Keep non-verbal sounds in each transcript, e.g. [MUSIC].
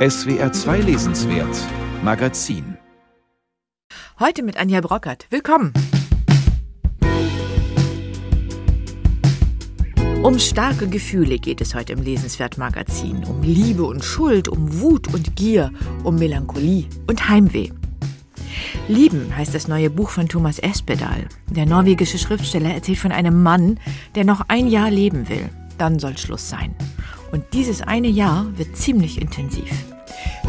SWR 2 Lesenswert Magazin Heute mit Anja Brockert. Willkommen. Um starke Gefühle geht es heute im Lesenswert-Magazin. Um Liebe und Schuld, um Wut und Gier, um Melancholie und Heimweh. Lieben heißt das neue Buch von Thomas Espedal. Der norwegische Schriftsteller erzählt von einem Mann, der noch ein Jahr leben will. Dann soll Schluss sein. Und dieses eine Jahr wird ziemlich intensiv.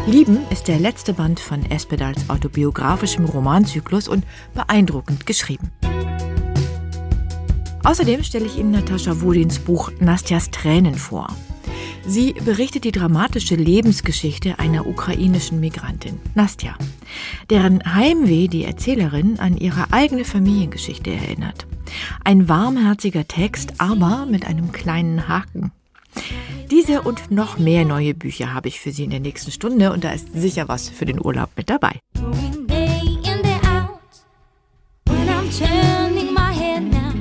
Lieben ist der letzte Band von Espedals autobiografischem Romanzyklus und beeindruckend geschrieben. Außerdem stelle ich Ihnen Natascha Wodins Buch Nastjas Tränen vor. Sie berichtet die dramatische Lebensgeschichte einer ukrainischen Migrantin, Nastja, deren Heimweh die Erzählerin an ihre eigene Familiengeschichte erinnert. Ein warmherziger Text, aber mit einem kleinen Haken. Diese und noch mehr neue Bücher habe ich für Sie in der nächsten Stunde und da ist sicher was für den Urlaub mit dabei.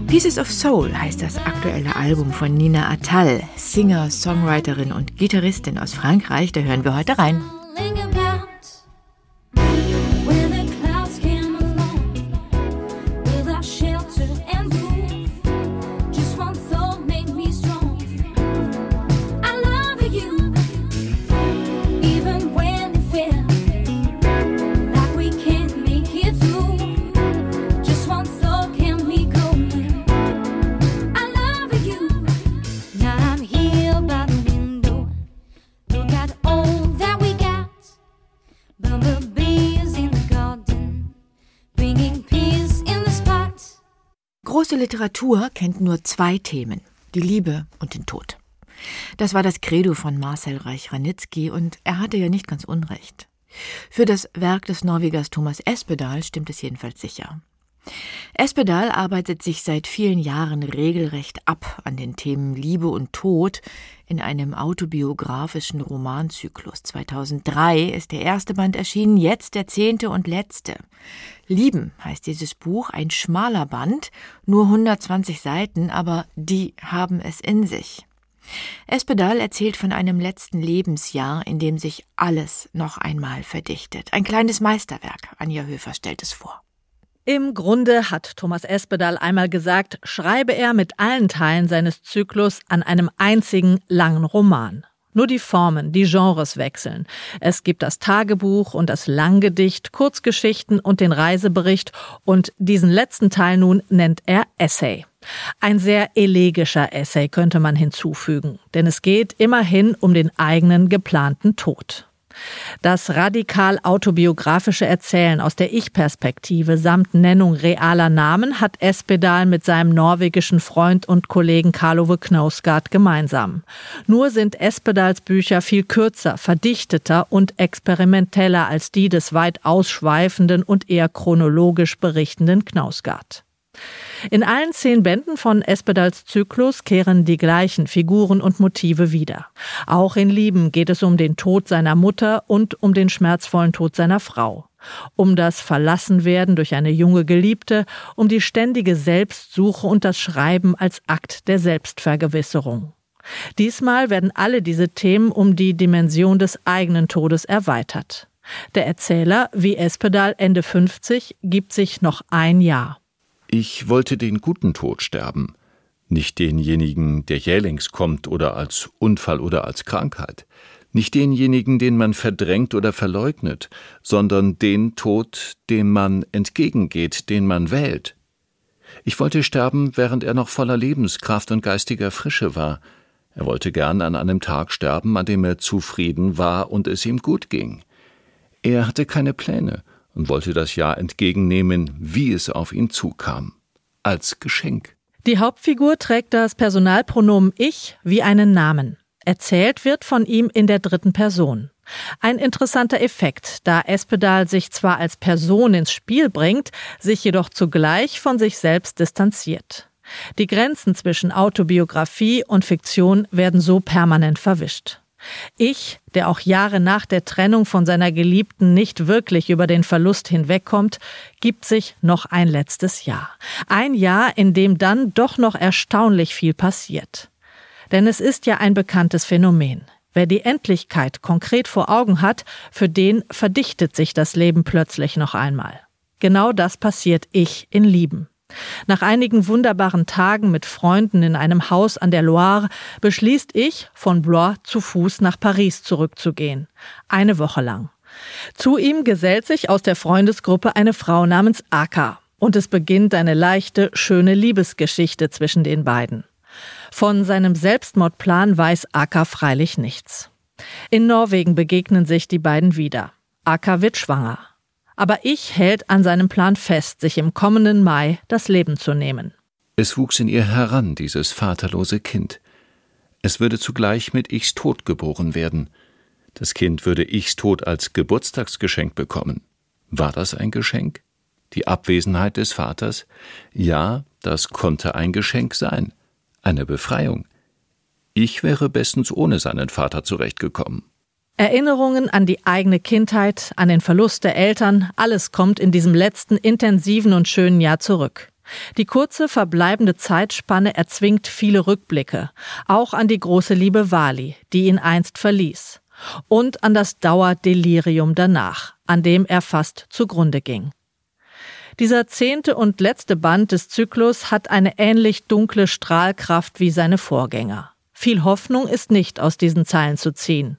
Pieces of Soul heißt das aktuelle Album von Nina Attal, Singer, Songwriterin und Gitarristin aus Frankreich. Da hören wir heute rein. Große Literatur kennt nur zwei Themen, die Liebe und den Tod. Das war das Credo von Marcel Reich-Ranitzky und er hatte ja nicht ganz Unrecht. Für das Werk des Norwegers Thomas Espedal stimmt es jedenfalls sicher. Espedal arbeitet sich seit vielen Jahren regelrecht ab an den Themen Liebe und Tod in einem autobiografischen Romanzyklus. 2003 ist der erste Band erschienen, jetzt der zehnte und letzte. Lieben heißt dieses Buch, ein schmaler Band, nur 120 Seiten, aber die haben es in sich. Espedal erzählt von einem letzten Lebensjahr, in dem sich alles noch einmal verdichtet. Ein kleines Meisterwerk, Anja Höfer stellt es vor. Im Grunde hat Thomas Espedal einmal gesagt, schreibe er mit allen Teilen seines Zyklus an einem einzigen langen Roman. Nur die Formen, die Genres wechseln. Es gibt das Tagebuch und das Langgedicht, Kurzgeschichten und den Reisebericht und diesen letzten Teil nun nennt er Essay. Ein sehr elegischer Essay könnte man hinzufügen, denn es geht immerhin um den eigenen geplanten Tod. Das radikal autobiografische Erzählen aus der Ich-Perspektive samt Nennung realer Namen hat Espedal mit seinem norwegischen Freund und Kollegen Karlove Knausgard gemeinsam. Nur sind Espedals Bücher viel kürzer, verdichteter und experimenteller als die des weit ausschweifenden und eher chronologisch berichtenden Knausgard. In allen zehn Bänden von Espedals Zyklus kehren die gleichen Figuren und Motive wieder. Auch in Lieben geht es um den Tod seiner Mutter und um den schmerzvollen Tod seiner Frau. Um das Verlassenwerden durch eine junge Geliebte, um die ständige Selbstsuche und das Schreiben als Akt der Selbstvergewisserung. Diesmal werden alle diese Themen um die Dimension des eigenen Todes erweitert. Der Erzähler, wie Espedal Ende 50, gibt sich noch ein Jahr. Ich wollte den guten Tod sterben, nicht denjenigen, der jählings kommt oder als Unfall oder als Krankheit, nicht denjenigen, den man verdrängt oder verleugnet, sondern den Tod, dem man entgegengeht, den man wählt. Ich wollte sterben, während er noch voller Lebenskraft und geistiger Frische war. Er wollte gern an einem Tag sterben, an dem er zufrieden war und es ihm gut ging. Er hatte keine Pläne, und wollte das Jahr entgegennehmen, wie es auf ihn zukam, als Geschenk. Die Hauptfigur trägt das Personalpronomen Ich wie einen Namen. Erzählt wird von ihm in der dritten Person. Ein interessanter Effekt, da Espedal sich zwar als Person ins Spiel bringt, sich jedoch zugleich von sich selbst distanziert. Die Grenzen zwischen Autobiografie und Fiktion werden so permanent verwischt. Ich, der auch Jahre nach der Trennung von seiner Geliebten nicht wirklich über den Verlust hinwegkommt, gibt sich noch ein letztes Jahr. Ein Jahr, in dem dann doch noch erstaunlich viel passiert. Denn es ist ja ein bekanntes Phänomen. Wer die Endlichkeit konkret vor Augen hat, für den verdichtet sich das Leben plötzlich noch einmal. Genau das passiert ich in Lieben. Nach einigen wunderbaren Tagen mit Freunden in einem Haus an der Loire beschließt ich, von Blois zu Fuß nach Paris zurückzugehen. Eine Woche lang. Zu ihm gesellt sich aus der Freundesgruppe eine Frau namens Aka. Und es beginnt eine leichte, schöne Liebesgeschichte zwischen den beiden. Von seinem Selbstmordplan weiß Aka freilich nichts. In Norwegen begegnen sich die beiden wieder. Aka wird schwanger. Aber ich hält an seinem Plan fest, sich im kommenden Mai das Leben zu nehmen. Es wuchs in ihr heran, dieses vaterlose Kind. Es würde zugleich mit Ichs Tod geboren werden. Das Kind würde Ichs Tod als Geburtstagsgeschenk bekommen. War das ein Geschenk? Die Abwesenheit des Vaters? Ja, das konnte ein Geschenk sein eine Befreiung. Ich wäre bestens ohne seinen Vater zurechtgekommen. Erinnerungen an die eigene Kindheit, an den Verlust der Eltern, alles kommt in diesem letzten intensiven und schönen Jahr zurück. Die kurze verbleibende Zeitspanne erzwingt viele Rückblicke, auch an die große Liebe Wali, die ihn einst verließ, und an das Dauerdelirium danach, an dem er fast zugrunde ging. Dieser zehnte und letzte Band des Zyklus hat eine ähnlich dunkle Strahlkraft wie seine Vorgänger. Viel Hoffnung ist nicht aus diesen Zeilen zu ziehen.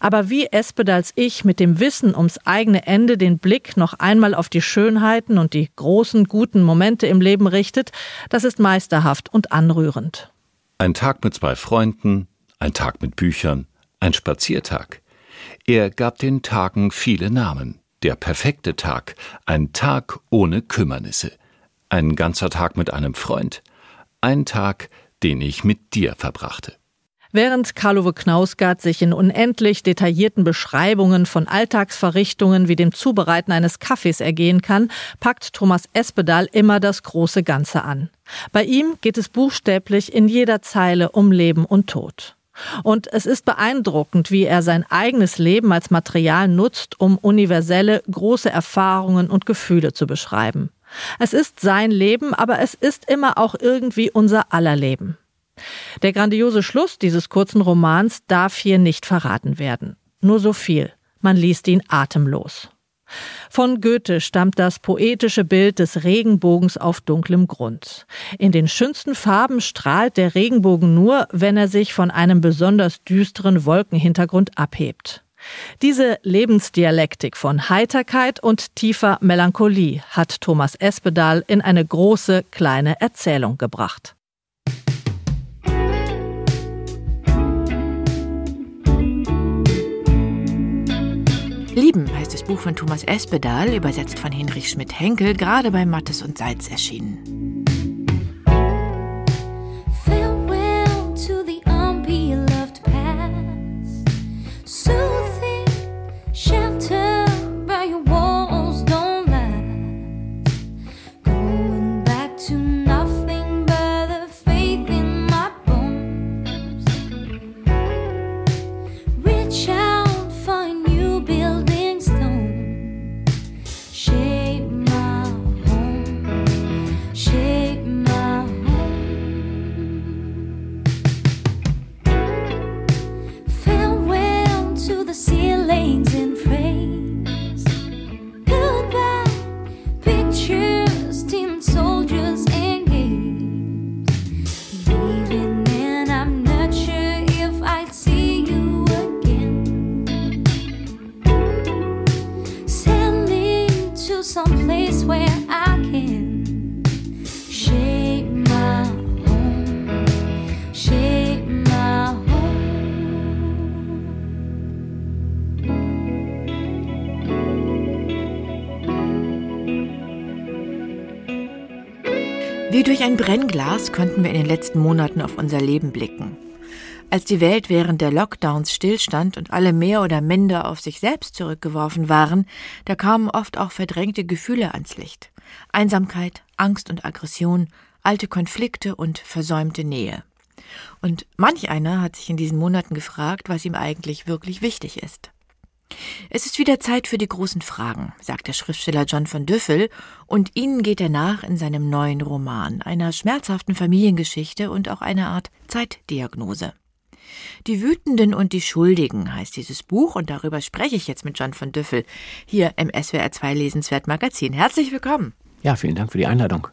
Aber wie Espedals Ich mit dem Wissen ums eigene Ende den Blick noch einmal auf die Schönheiten und die großen guten Momente im Leben richtet, das ist meisterhaft und anrührend. Ein Tag mit zwei Freunden, ein Tag mit Büchern, ein Spaziertag. Er gab den Tagen viele Namen. Der perfekte Tag, ein Tag ohne Kümmernisse, ein ganzer Tag mit einem Freund, ein Tag, den ich mit dir verbrachte. Während Karlove Knausgard sich in unendlich detaillierten Beschreibungen von Alltagsverrichtungen wie dem Zubereiten eines Kaffees ergehen kann, packt Thomas Espedal immer das große Ganze an. Bei ihm geht es buchstäblich in jeder Zeile um Leben und Tod. Und es ist beeindruckend, wie er sein eigenes Leben als Material nutzt, um universelle, große Erfahrungen und Gefühle zu beschreiben. Es ist sein Leben, aber es ist immer auch irgendwie unser aller Leben. Der grandiose Schluss dieses kurzen Romans darf hier nicht verraten werden. Nur so viel. Man liest ihn atemlos. Von Goethe stammt das poetische Bild des Regenbogens auf dunklem Grund. In den schönsten Farben strahlt der Regenbogen nur, wenn er sich von einem besonders düsteren Wolkenhintergrund abhebt. Diese Lebensdialektik von Heiterkeit und tiefer Melancholie hat Thomas Espedal in eine große kleine Erzählung gebracht. Lieben heißt das Buch von Thomas Espedal, übersetzt von Hinrich Schmidt-Henkel, gerade bei Mattes und Seitz erschienen. Ein Brennglas konnten wir in den letzten Monaten auf unser Leben blicken. Als die Welt während der Lockdowns stillstand und alle mehr oder minder auf sich selbst zurückgeworfen waren, da kamen oft auch verdrängte Gefühle ans Licht. Einsamkeit, Angst und Aggression, alte Konflikte und versäumte Nähe. Und manch einer hat sich in diesen Monaten gefragt, was ihm eigentlich wirklich wichtig ist. Es ist wieder Zeit für die großen Fragen, sagt der Schriftsteller John von Düffel, und ihnen geht er nach in seinem neuen Roman, einer schmerzhaften Familiengeschichte und auch einer Art Zeitdiagnose. Die Wütenden und die Schuldigen heißt dieses Buch und darüber spreche ich jetzt mit John von Düffel hier im SWR 2 Lesenswert Magazin. Herzlich willkommen. Ja, vielen Dank für die Einladung.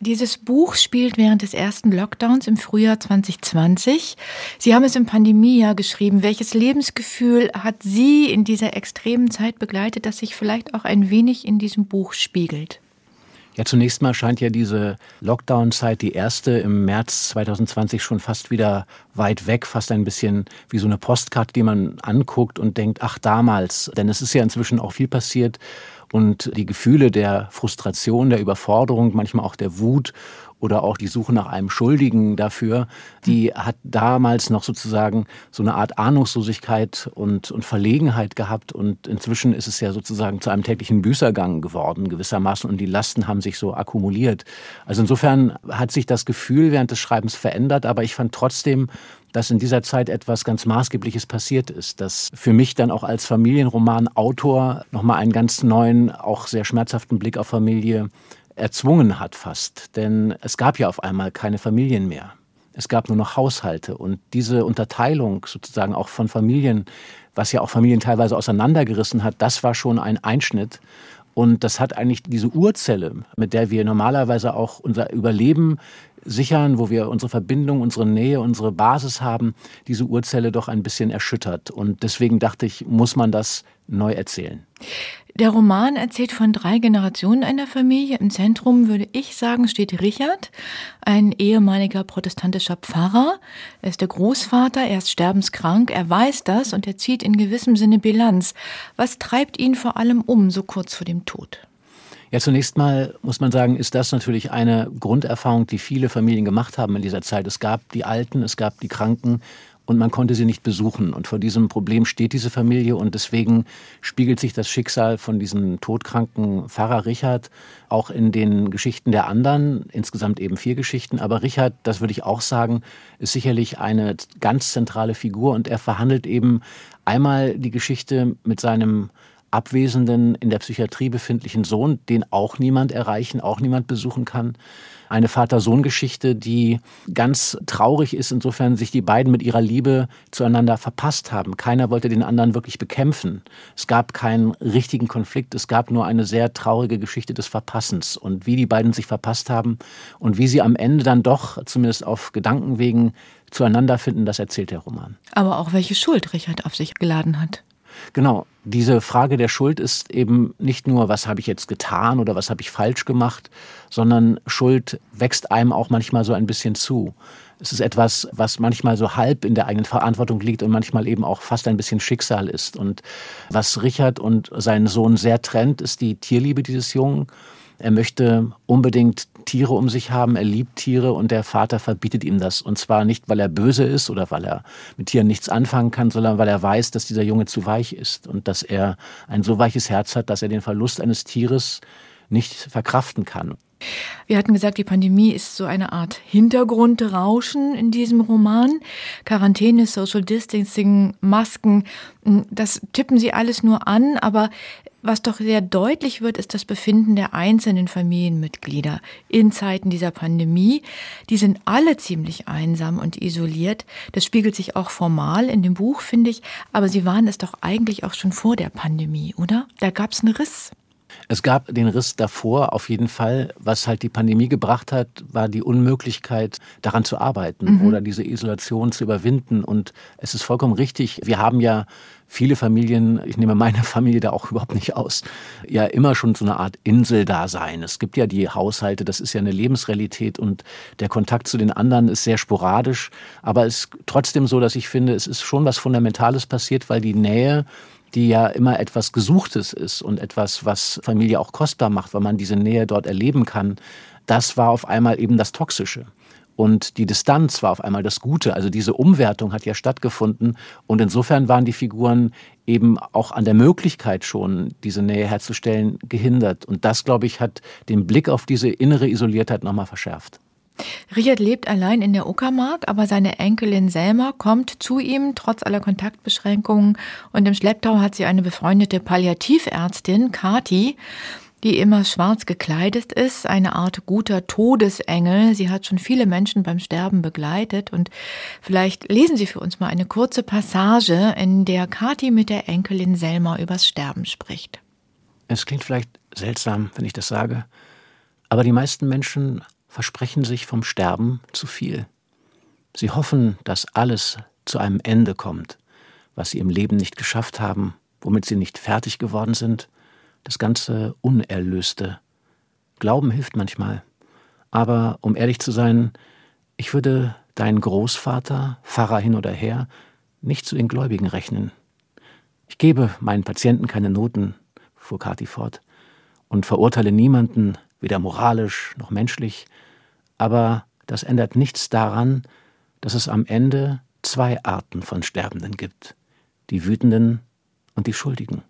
Dieses Buch spielt während des ersten Lockdowns im Frühjahr 2020. Sie haben es im Pandemiejahr geschrieben. Welches Lebensgefühl hat Sie in dieser extremen Zeit begleitet, das sich vielleicht auch ein wenig in diesem Buch spiegelt? Ja, zunächst mal scheint ja diese Lockdown-Zeit, die erste im März 2020, schon fast wieder weit weg, fast ein bisschen wie so eine Postkarte, die man anguckt und denkt, ach damals. Denn es ist ja inzwischen auch viel passiert und die Gefühle der Frustration, der Überforderung, manchmal auch der Wut oder auch die Suche nach einem Schuldigen dafür, die hat damals noch sozusagen so eine Art Ahnungslosigkeit und, und Verlegenheit gehabt. Und inzwischen ist es ja sozusagen zu einem täglichen Büßergang geworden, gewissermaßen. Und die Lasten haben sich so akkumuliert. Also insofern hat sich das Gefühl während des Schreibens verändert. Aber ich fand trotzdem, dass in dieser Zeit etwas ganz Maßgebliches passiert ist, dass für mich dann auch als Familienromanautor nochmal einen ganz neuen, auch sehr schmerzhaften Blick auf Familie erzwungen hat fast. Denn es gab ja auf einmal keine Familien mehr. Es gab nur noch Haushalte. Und diese Unterteilung sozusagen auch von Familien, was ja auch Familien teilweise auseinandergerissen hat, das war schon ein Einschnitt. Und das hat eigentlich diese Urzelle, mit der wir normalerweise auch unser Überleben sichern, wo wir unsere Verbindung, unsere Nähe, unsere Basis haben, diese Urzelle doch ein bisschen erschüttert. Und deswegen dachte ich, muss man das neu erzählen. Der Roman erzählt von drei Generationen einer Familie. Im Zentrum, würde ich sagen, steht Richard, ein ehemaliger protestantischer Pfarrer. Er ist der Großvater, er ist sterbenskrank, er weiß das und er zieht in gewissem Sinne Bilanz. Was treibt ihn vor allem um, so kurz vor dem Tod? Ja, zunächst mal muss man sagen, ist das natürlich eine Grunderfahrung, die viele Familien gemacht haben in dieser Zeit. Es gab die Alten, es gab die Kranken, und man konnte sie nicht besuchen. Und vor diesem Problem steht diese Familie und deswegen spiegelt sich das Schicksal von diesem todkranken Pfarrer Richard auch in den Geschichten der anderen, insgesamt eben vier Geschichten. Aber Richard, das würde ich auch sagen, ist sicherlich eine ganz zentrale Figur und er verhandelt eben einmal die Geschichte mit seinem abwesenden, in der Psychiatrie befindlichen Sohn, den auch niemand erreichen, auch niemand besuchen kann eine Vater-Sohn-Geschichte, die ganz traurig ist, insofern sich die beiden mit ihrer Liebe zueinander verpasst haben. Keiner wollte den anderen wirklich bekämpfen. Es gab keinen richtigen Konflikt, es gab nur eine sehr traurige Geschichte des Verpassens. Und wie die beiden sich verpasst haben und wie sie am Ende dann doch, zumindest auf Gedankenwegen, zueinander finden, das erzählt der Roman. Aber auch welche Schuld Richard auf sich geladen hat. Genau. Diese Frage der Schuld ist eben nicht nur, was habe ich jetzt getan oder was habe ich falsch gemacht, sondern Schuld wächst einem auch manchmal so ein bisschen zu. Es ist etwas, was manchmal so halb in der eigenen Verantwortung liegt und manchmal eben auch fast ein bisschen Schicksal ist. Und was Richard und seinen Sohn sehr trennt, ist die Tierliebe dieses Jungen. Er möchte unbedingt Tiere um sich haben, er liebt Tiere und der Vater verbietet ihm das. Und zwar nicht, weil er böse ist oder weil er mit Tieren nichts anfangen kann, sondern weil er weiß, dass dieser Junge zu weich ist und dass er ein so weiches Herz hat, dass er den Verlust eines Tieres nicht verkraften kann. Wir hatten gesagt, die Pandemie ist so eine Art Hintergrundrauschen in diesem Roman. Quarantäne, Social Distancing, Masken, das tippen Sie alles nur an, aber was doch sehr deutlich wird, ist das Befinden der einzelnen Familienmitglieder in Zeiten dieser Pandemie. Die sind alle ziemlich einsam und isoliert. Das spiegelt sich auch formal in dem Buch, finde ich. Aber sie waren es doch eigentlich auch schon vor der Pandemie, oder? Da gab es einen Riss. Es gab den Riss davor auf jeden Fall. Was halt die Pandemie gebracht hat, war die Unmöglichkeit, daran zu arbeiten mhm. oder diese Isolation zu überwinden. Und es ist vollkommen richtig. Wir haben ja viele Familien, ich nehme meine Familie da auch überhaupt nicht aus, ja immer schon so eine Art Inseldasein. Es gibt ja die Haushalte, das ist ja eine Lebensrealität und der Kontakt zu den anderen ist sehr sporadisch. Aber es ist trotzdem so, dass ich finde, es ist schon was Fundamentales passiert, weil die Nähe die ja immer etwas Gesuchtes ist und etwas, was Familie auch kostbar macht, weil man diese Nähe dort erleben kann, das war auf einmal eben das Toxische. Und die Distanz war auf einmal das Gute. Also diese Umwertung hat ja stattgefunden. Und insofern waren die Figuren eben auch an der Möglichkeit schon, diese Nähe herzustellen, gehindert. Und das, glaube ich, hat den Blick auf diese innere Isoliertheit nochmal verschärft. Richard lebt allein in der Uckermark, aber seine Enkelin Selma kommt zu ihm trotz aller Kontaktbeschränkungen und im Schlepptau hat sie eine befreundete Palliativärztin, Kati. die immer schwarz gekleidet ist, eine Art guter Todesengel. Sie hat schon viele Menschen beim Sterben begleitet und vielleicht lesen Sie für uns mal eine kurze Passage, in der Kathi mit der Enkelin Selma übers Sterben spricht. Es klingt vielleicht seltsam, wenn ich das sage, aber die meisten Menschen versprechen sich vom Sterben zu viel. Sie hoffen, dass alles zu einem Ende kommt, was sie im Leben nicht geschafft haben, womit sie nicht fertig geworden sind, das ganze Unerlöste. Glauben hilft manchmal. Aber um ehrlich zu sein, ich würde deinen Großvater, Pfarrer hin oder her, nicht zu den Gläubigen rechnen. Ich gebe meinen Patienten keine Noten, fuhr Kathi fort, und verurteile niemanden, weder moralisch noch menschlich, aber das ändert nichts daran, dass es am Ende zwei Arten von Sterbenden gibt, die Wütenden und die Schuldigen.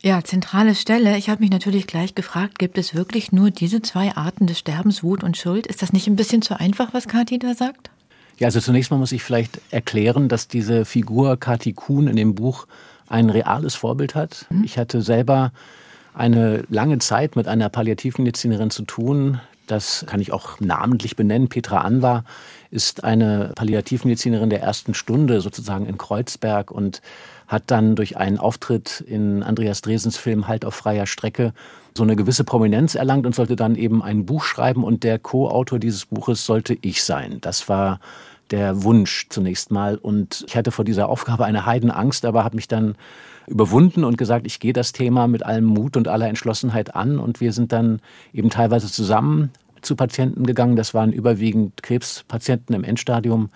Ja, zentrale Stelle. Ich habe mich natürlich gleich gefragt, gibt es wirklich nur diese zwei Arten des Sterbens, Wut und Schuld? Ist das nicht ein bisschen zu einfach, was Kathi da sagt? Ja, also zunächst mal muss ich vielleicht erklären, dass diese Figur Kathi Kuhn in dem Buch ein reales Vorbild hat. Mhm. Ich hatte selber eine lange Zeit mit einer Palliativmedizinerin zu tun. Das kann ich auch namentlich benennen. Petra Anwar ist eine Palliativmedizinerin der ersten Stunde sozusagen in Kreuzberg und hat dann durch einen Auftritt in Andreas Dresens Film Halt auf freier Strecke so eine gewisse Prominenz erlangt und sollte dann eben ein Buch schreiben und der Co-Autor dieses Buches sollte ich sein. Das war der Wunsch zunächst mal und ich hatte vor dieser Aufgabe eine Heidenangst, aber habe mich dann überwunden und gesagt, ich gehe das Thema mit allem Mut und aller Entschlossenheit an. Und wir sind dann eben teilweise zusammen zu Patienten gegangen. Das waren überwiegend Krebspatienten im Endstadium.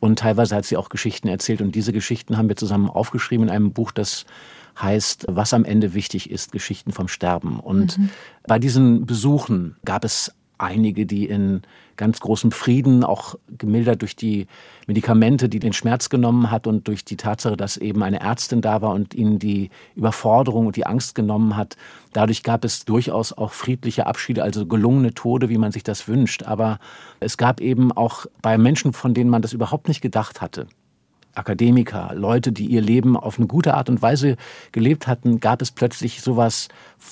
Und teilweise hat sie auch Geschichten erzählt. Und diese Geschichten haben wir zusammen aufgeschrieben in einem Buch, das heißt, was am Ende wichtig ist, Geschichten vom Sterben. Und mhm. bei diesen Besuchen gab es einige, die in ganz großem Frieden, auch gemildert durch die Medikamente, die den Schmerz genommen hat und durch die Tatsache, dass eben eine Ärztin da war und ihnen die Überforderung und die Angst genommen hat. Dadurch gab es durchaus auch friedliche Abschiede, also gelungene Tode, wie man sich das wünscht. Aber es gab eben auch bei Menschen, von denen man das überhaupt nicht gedacht hatte, Akademiker, Leute, die ihr Leben auf eine gute Art und Weise gelebt hatten, gab es plötzlich sowas,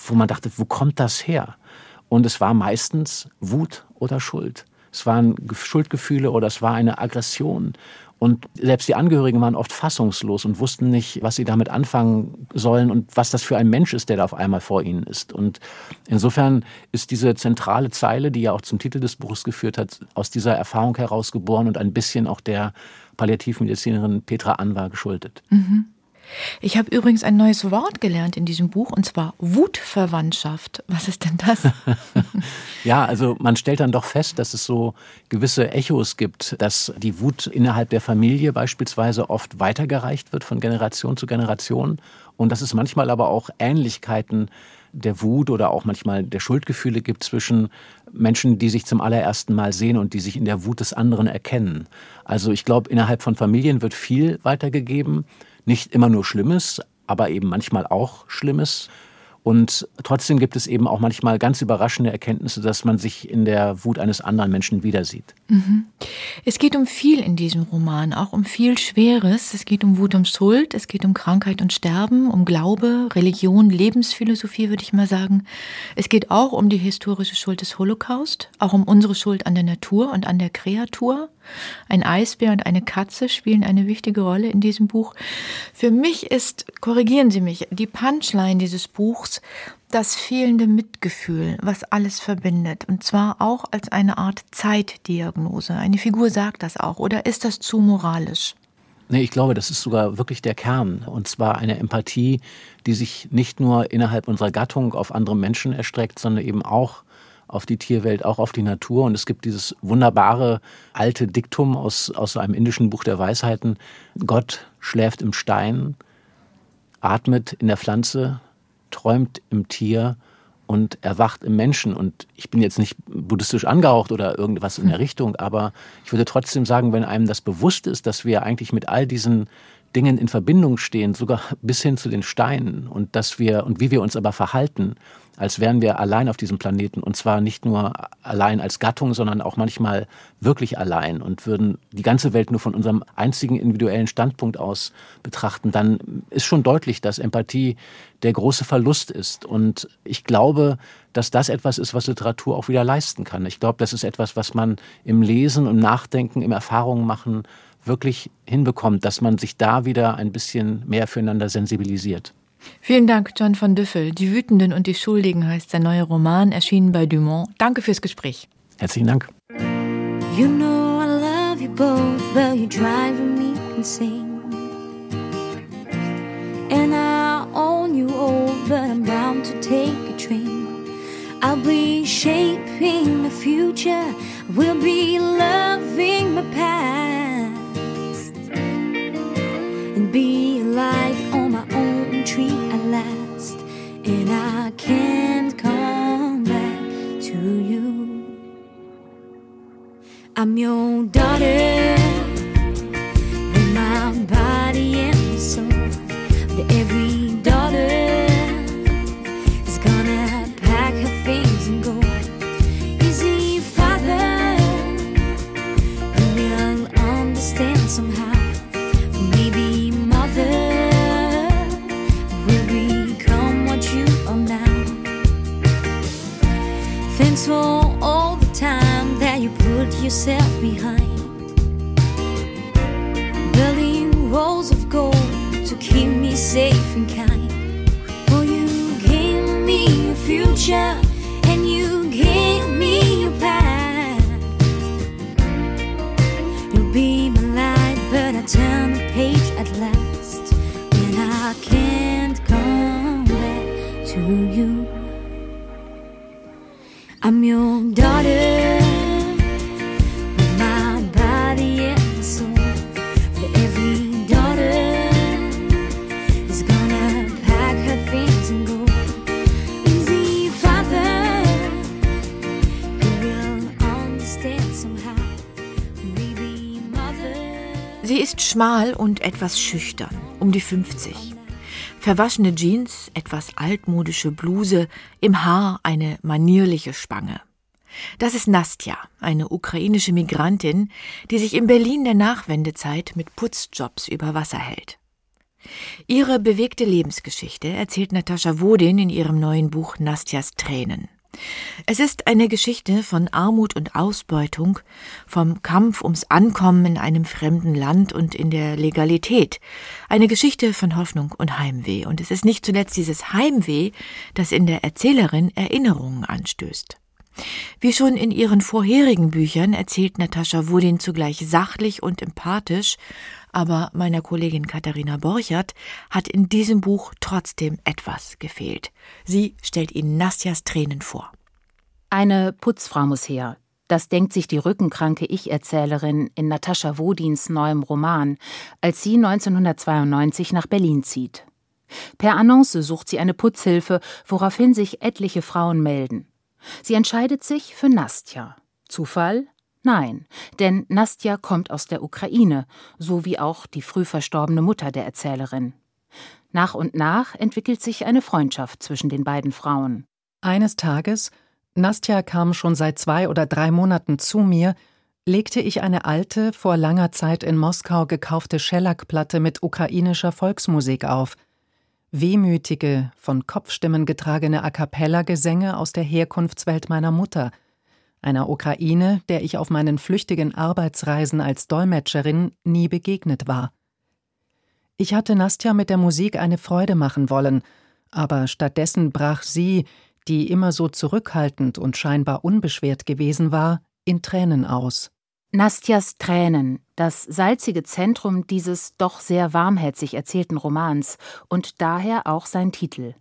wo man dachte, wo kommt das her? Und es war meistens Wut oder Schuld. Es waren Schuldgefühle oder es war eine Aggression. Und selbst die Angehörigen waren oft fassungslos und wussten nicht, was sie damit anfangen sollen und was das für ein Mensch ist, der da auf einmal vor ihnen ist. Und insofern ist diese zentrale Zeile, die ja auch zum Titel des Buches geführt hat, aus dieser Erfahrung heraus geboren und ein bisschen auch der Palliativmedizinerin Petra Anwar geschuldet. Mhm. Ich habe übrigens ein neues Wort gelernt in diesem Buch, und zwar Wutverwandtschaft. Was ist denn das? [LAUGHS] [LAUGHS] ja, also man stellt dann doch fest, dass es so gewisse Echos gibt, dass die Wut innerhalb der Familie beispielsweise oft weitergereicht wird von Generation zu Generation und dass es manchmal aber auch Ähnlichkeiten der Wut oder auch manchmal der Schuldgefühle gibt zwischen Menschen, die sich zum allerersten Mal sehen und die sich in der Wut des anderen erkennen. Also ich glaube, innerhalb von Familien wird viel weitergegeben nicht immer nur Schlimmes, aber eben manchmal auch Schlimmes. Und trotzdem gibt es eben auch manchmal ganz überraschende Erkenntnisse, dass man sich in der Wut eines anderen Menschen wieder sieht. Mhm. Es geht um viel in diesem Roman, auch um viel Schweres. Es geht um Wut und Schuld, es geht um Krankheit und Sterben, um Glaube, Religion, Lebensphilosophie, würde ich mal sagen. Es geht auch um die historische Schuld des Holocaust, auch um unsere Schuld an der Natur und an der Kreatur. Ein Eisbär und eine Katze spielen eine wichtige Rolle in diesem Buch. Für mich ist, korrigieren Sie mich, die Punchline dieses Buchs das fehlende Mitgefühl, was alles verbindet, und zwar auch als eine Art Zeitdiagnose. Eine Figur sagt das auch, oder ist das zu moralisch? Nee, ich glaube, das ist sogar wirklich der Kern. Und zwar eine Empathie, die sich nicht nur innerhalb unserer Gattung auf andere Menschen erstreckt, sondern eben auch auf die Tierwelt, auch auf die Natur. Und es gibt dieses wunderbare alte Diktum aus, aus einem indischen Buch der Weisheiten. Gott schläft im Stein, atmet in der Pflanze, träumt im Tier und erwacht im Menschen. Und ich bin jetzt nicht buddhistisch angehaucht oder irgendwas in der Richtung, aber ich würde trotzdem sagen, wenn einem das bewusst ist, dass wir eigentlich mit all diesen Dingen in Verbindung stehen, sogar bis hin zu den Steinen und dass wir und wie wir uns aber verhalten, als wären wir allein auf diesem Planeten und zwar nicht nur allein als Gattung, sondern auch manchmal wirklich allein und würden die ganze Welt nur von unserem einzigen individuellen Standpunkt aus betrachten, dann ist schon deutlich, dass Empathie der große Verlust ist. Und ich glaube, dass das etwas ist, was Literatur auch wieder leisten kann. Ich glaube, das ist etwas, was man im Lesen, im Nachdenken, im Erfahrungen machen wirklich hinbekommt, dass man sich da wieder ein bisschen mehr füreinander sensibilisiert. Vielen Dank, John von Düffel. Die Wütenden und die Schuldigen heißt sein neuer Roman, erschienen bei Dumont. Danke fürs Gespräch. Herzlichen Dank. You know I love you both, but you're driving me insane. And I own you all, but I'm bound to take a train. I'll be shaping the future, we'll be loving my past. Own tree at last. And I can't come back to you. I'm your daughter. Yourself behind. Building walls of gold to keep me safe and kind. For you gave me a future and you gave me your past. You'll be my light, but I turn the page at last. And I can't come back to you. I'm your daughter. Ist schmal und etwas schüchtern, um die 50. Verwaschene Jeans, etwas altmodische Bluse, im Haar eine manierliche Spange. Das ist Nastja, eine ukrainische Migrantin, die sich in Berlin der Nachwendezeit mit Putzjobs über Wasser hält. Ihre bewegte Lebensgeschichte erzählt Natascha Wodin in ihrem neuen Buch Nastjas Tränen. Es ist eine Geschichte von Armut und Ausbeutung, vom Kampf ums Ankommen in einem fremden Land und in der Legalität, eine Geschichte von Hoffnung und Heimweh. Und es ist nicht zuletzt dieses Heimweh, das in der Erzählerin Erinnerungen anstößt. Wie schon in ihren vorherigen Büchern erzählt Natascha Wudin zugleich sachlich und empathisch, aber meiner Kollegin Katharina Borchert hat in diesem Buch trotzdem etwas gefehlt. Sie stellt Ihnen Nastjas Tränen vor. Eine Putzfrau muss her. Das denkt sich die rückenkranke Ich-Erzählerin in Natascha Wodins neuem Roman, als sie 1992 nach Berlin zieht. Per Annonce sucht sie eine Putzhilfe, woraufhin sich etliche Frauen melden. Sie entscheidet sich für Nastja. Zufall? Nein, denn Nastja kommt aus der Ukraine, so wie auch die früh verstorbene Mutter der Erzählerin. Nach und nach entwickelt sich eine Freundschaft zwischen den beiden Frauen. Eines Tages, Nastja kam schon seit zwei oder drei Monaten zu mir, legte ich eine alte, vor langer Zeit in Moskau gekaufte Schellackplatte mit ukrainischer Volksmusik auf – wehmütige, von Kopfstimmen getragene A cappella-Gesänge aus der Herkunftswelt meiner Mutter, einer Ukraine, der ich auf meinen flüchtigen Arbeitsreisen als Dolmetscherin nie begegnet war. Ich hatte Nastja mit der Musik eine Freude machen wollen, aber stattdessen brach sie, die immer so zurückhaltend und scheinbar unbeschwert gewesen war, in Tränen aus. Nastjas Tränen, das salzige Zentrum dieses doch sehr warmherzig erzählten Romans und daher auch sein Titel.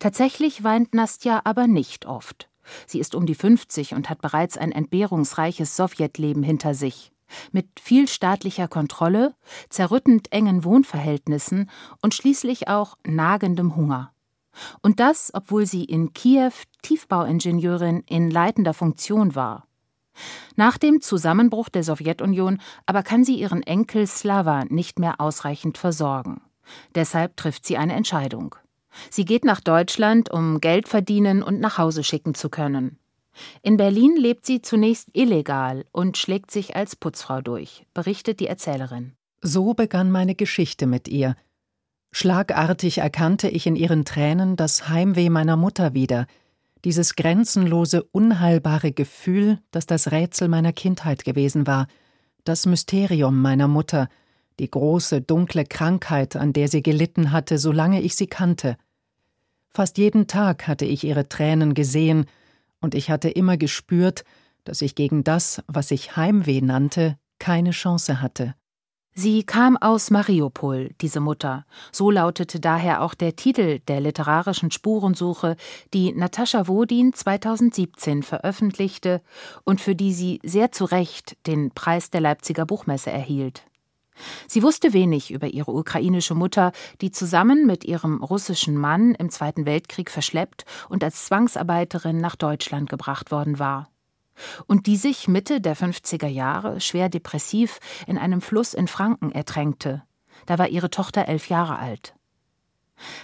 Tatsächlich weint Nastja aber nicht oft. Sie ist um die 50 und hat bereits ein entbehrungsreiches Sowjetleben hinter sich. Mit viel staatlicher Kontrolle, zerrüttend engen Wohnverhältnissen und schließlich auch nagendem Hunger. Und das, obwohl sie in Kiew Tiefbauingenieurin in leitender Funktion war. Nach dem Zusammenbruch der Sowjetunion aber kann sie ihren Enkel Slava nicht mehr ausreichend versorgen. Deshalb trifft sie eine Entscheidung. Sie geht nach Deutschland, um Geld verdienen und nach Hause schicken zu können. In Berlin lebt sie zunächst illegal und schlägt sich als Putzfrau durch, berichtet die Erzählerin. So begann meine Geschichte mit ihr. Schlagartig erkannte ich in ihren Tränen das Heimweh meiner Mutter wieder, dieses grenzenlose, unheilbare Gefühl, das das Rätsel meiner Kindheit gewesen war, das Mysterium meiner Mutter, die große, dunkle Krankheit, an der sie gelitten hatte, solange ich sie kannte. Fast jeden Tag hatte ich ihre Tränen gesehen, und ich hatte immer gespürt, dass ich gegen das, was ich Heimweh nannte, keine Chance hatte. Sie kam aus Mariupol, diese Mutter. So lautete daher auch der Titel der literarischen Spurensuche, die Natascha Wodin 2017 veröffentlichte und für die sie sehr zu Recht den Preis der Leipziger Buchmesse erhielt. Sie wusste wenig über ihre ukrainische Mutter, die zusammen mit ihrem russischen Mann im Zweiten Weltkrieg verschleppt und als Zwangsarbeiterin nach Deutschland gebracht worden war und die sich Mitte der 50er Jahre schwer depressiv in einem Fluss in Franken ertränkte. Da war ihre Tochter elf Jahre alt.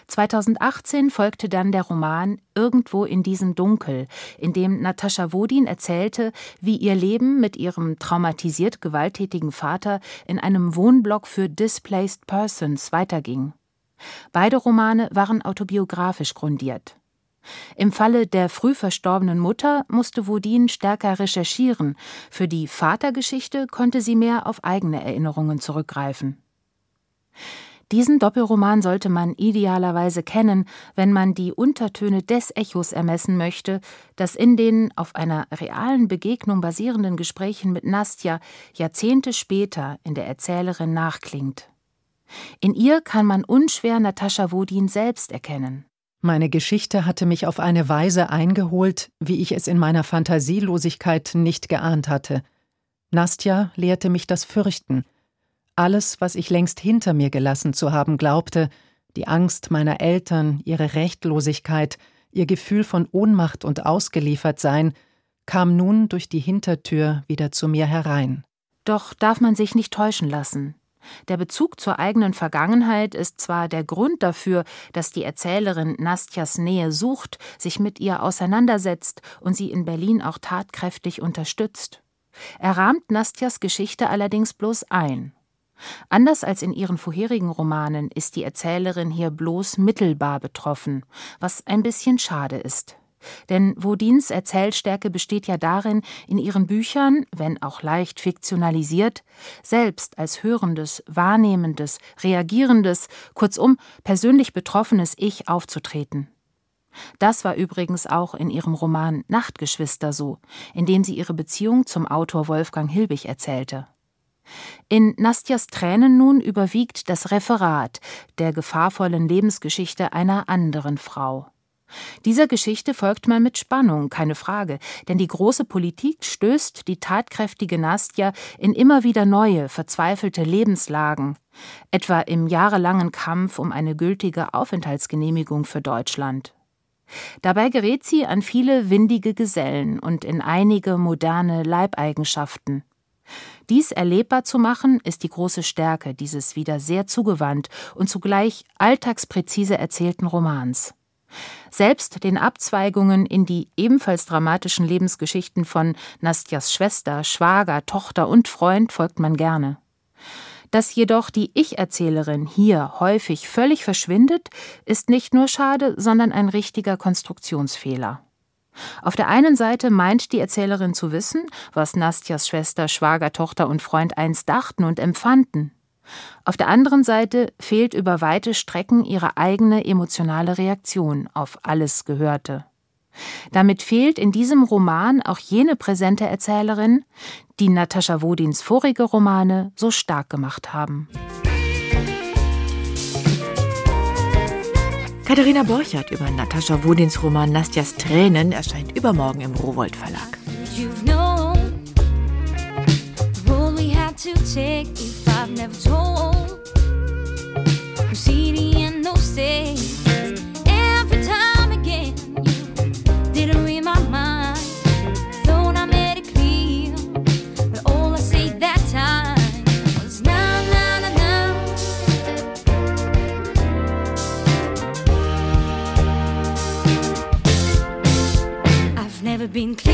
2018 folgte dann der Roman Irgendwo in diesem Dunkel, in dem Natascha Wodin erzählte, wie ihr Leben mit ihrem traumatisiert gewalttätigen Vater in einem Wohnblock für Displaced Persons weiterging. Beide Romane waren autobiografisch grundiert. Im Falle der früh verstorbenen Mutter musste Wodin stärker recherchieren, für die Vatergeschichte konnte sie mehr auf eigene Erinnerungen zurückgreifen. Diesen Doppelroman sollte man idealerweise kennen, wenn man die Untertöne des Echos ermessen möchte, das in den auf einer realen Begegnung basierenden Gesprächen mit Nastja Jahrzehnte später in der Erzählerin nachklingt. In ihr kann man unschwer Natascha Wodin selbst erkennen. Meine Geschichte hatte mich auf eine Weise eingeholt, wie ich es in meiner Fantasielosigkeit nicht geahnt hatte. Nastja lehrte mich das Fürchten. Alles, was ich längst hinter mir gelassen zu haben glaubte, die Angst meiner Eltern, ihre Rechtlosigkeit, ihr Gefühl von Ohnmacht und Ausgeliefertsein, kam nun durch die Hintertür wieder zu mir herein. Doch darf man sich nicht täuschen lassen. Der Bezug zur eigenen Vergangenheit ist zwar der Grund dafür, dass die Erzählerin Nastjas Nähe sucht, sich mit ihr auseinandersetzt und sie in Berlin auch tatkräftig unterstützt. Er rahmt Nastjas Geschichte allerdings bloß ein. Anders als in ihren vorherigen Romanen ist die Erzählerin hier bloß mittelbar betroffen, was ein bisschen schade ist. Denn Wodins Erzählstärke besteht ja darin, in ihren Büchern, wenn auch leicht fiktionalisiert, selbst als hörendes, wahrnehmendes, reagierendes, kurzum persönlich betroffenes Ich aufzutreten. Das war übrigens auch in ihrem Roman Nachtgeschwister so, in dem sie ihre Beziehung zum Autor Wolfgang Hilbig erzählte. In Nastjas Tränen nun überwiegt das Referat der gefahrvollen Lebensgeschichte einer anderen Frau. Dieser Geschichte folgt man mit Spannung, keine Frage, denn die große Politik stößt die tatkräftige Nastja in immer wieder neue, verzweifelte Lebenslagen, etwa im jahrelangen Kampf um eine gültige Aufenthaltsgenehmigung für Deutschland. Dabei gerät sie an viele windige Gesellen und in einige moderne Leibeigenschaften. Dies erlebbar zu machen, ist die große Stärke dieses wieder sehr zugewandt und zugleich alltagspräzise erzählten Romans. Selbst den Abzweigungen in die ebenfalls dramatischen Lebensgeschichten von Nastjas Schwester, Schwager, Tochter und Freund folgt man gerne. Dass jedoch die Ich-Erzählerin hier häufig völlig verschwindet, ist nicht nur schade, sondern ein richtiger Konstruktionsfehler. Auf der einen Seite meint die Erzählerin zu wissen, was Nastjas Schwester, Schwager, Tochter und Freund einst dachten und empfanden. Auf der anderen Seite fehlt über weite Strecken ihre eigene emotionale Reaktion auf alles Gehörte. Damit fehlt in diesem Roman auch jene präsente Erzählerin, die Natascha Wodins vorige Romane so stark gemacht haben. Katharina Borchert über Natascha Wodins Roman Nastjas Tränen erscheint übermorgen im Rowold Verlag. You've Musik von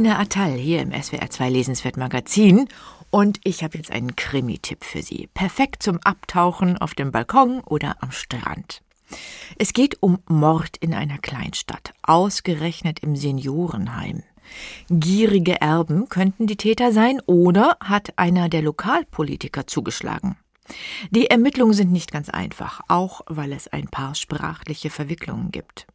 Nina Attal hier im SWR 2 Lesenswert Magazin. Und ich habe jetzt einen Krimi-Tipp für Sie. Perfekt zum Abtauchen auf dem Balkon oder am Strand. Es geht um Mord in einer Kleinstadt, ausgerechnet im Seniorenheim. Gierige Erben könnten die Täter sein oder hat einer der Lokalpolitiker zugeschlagen. Die Ermittlungen sind nicht ganz einfach, auch weil es ein paar sprachliche Verwicklungen gibt.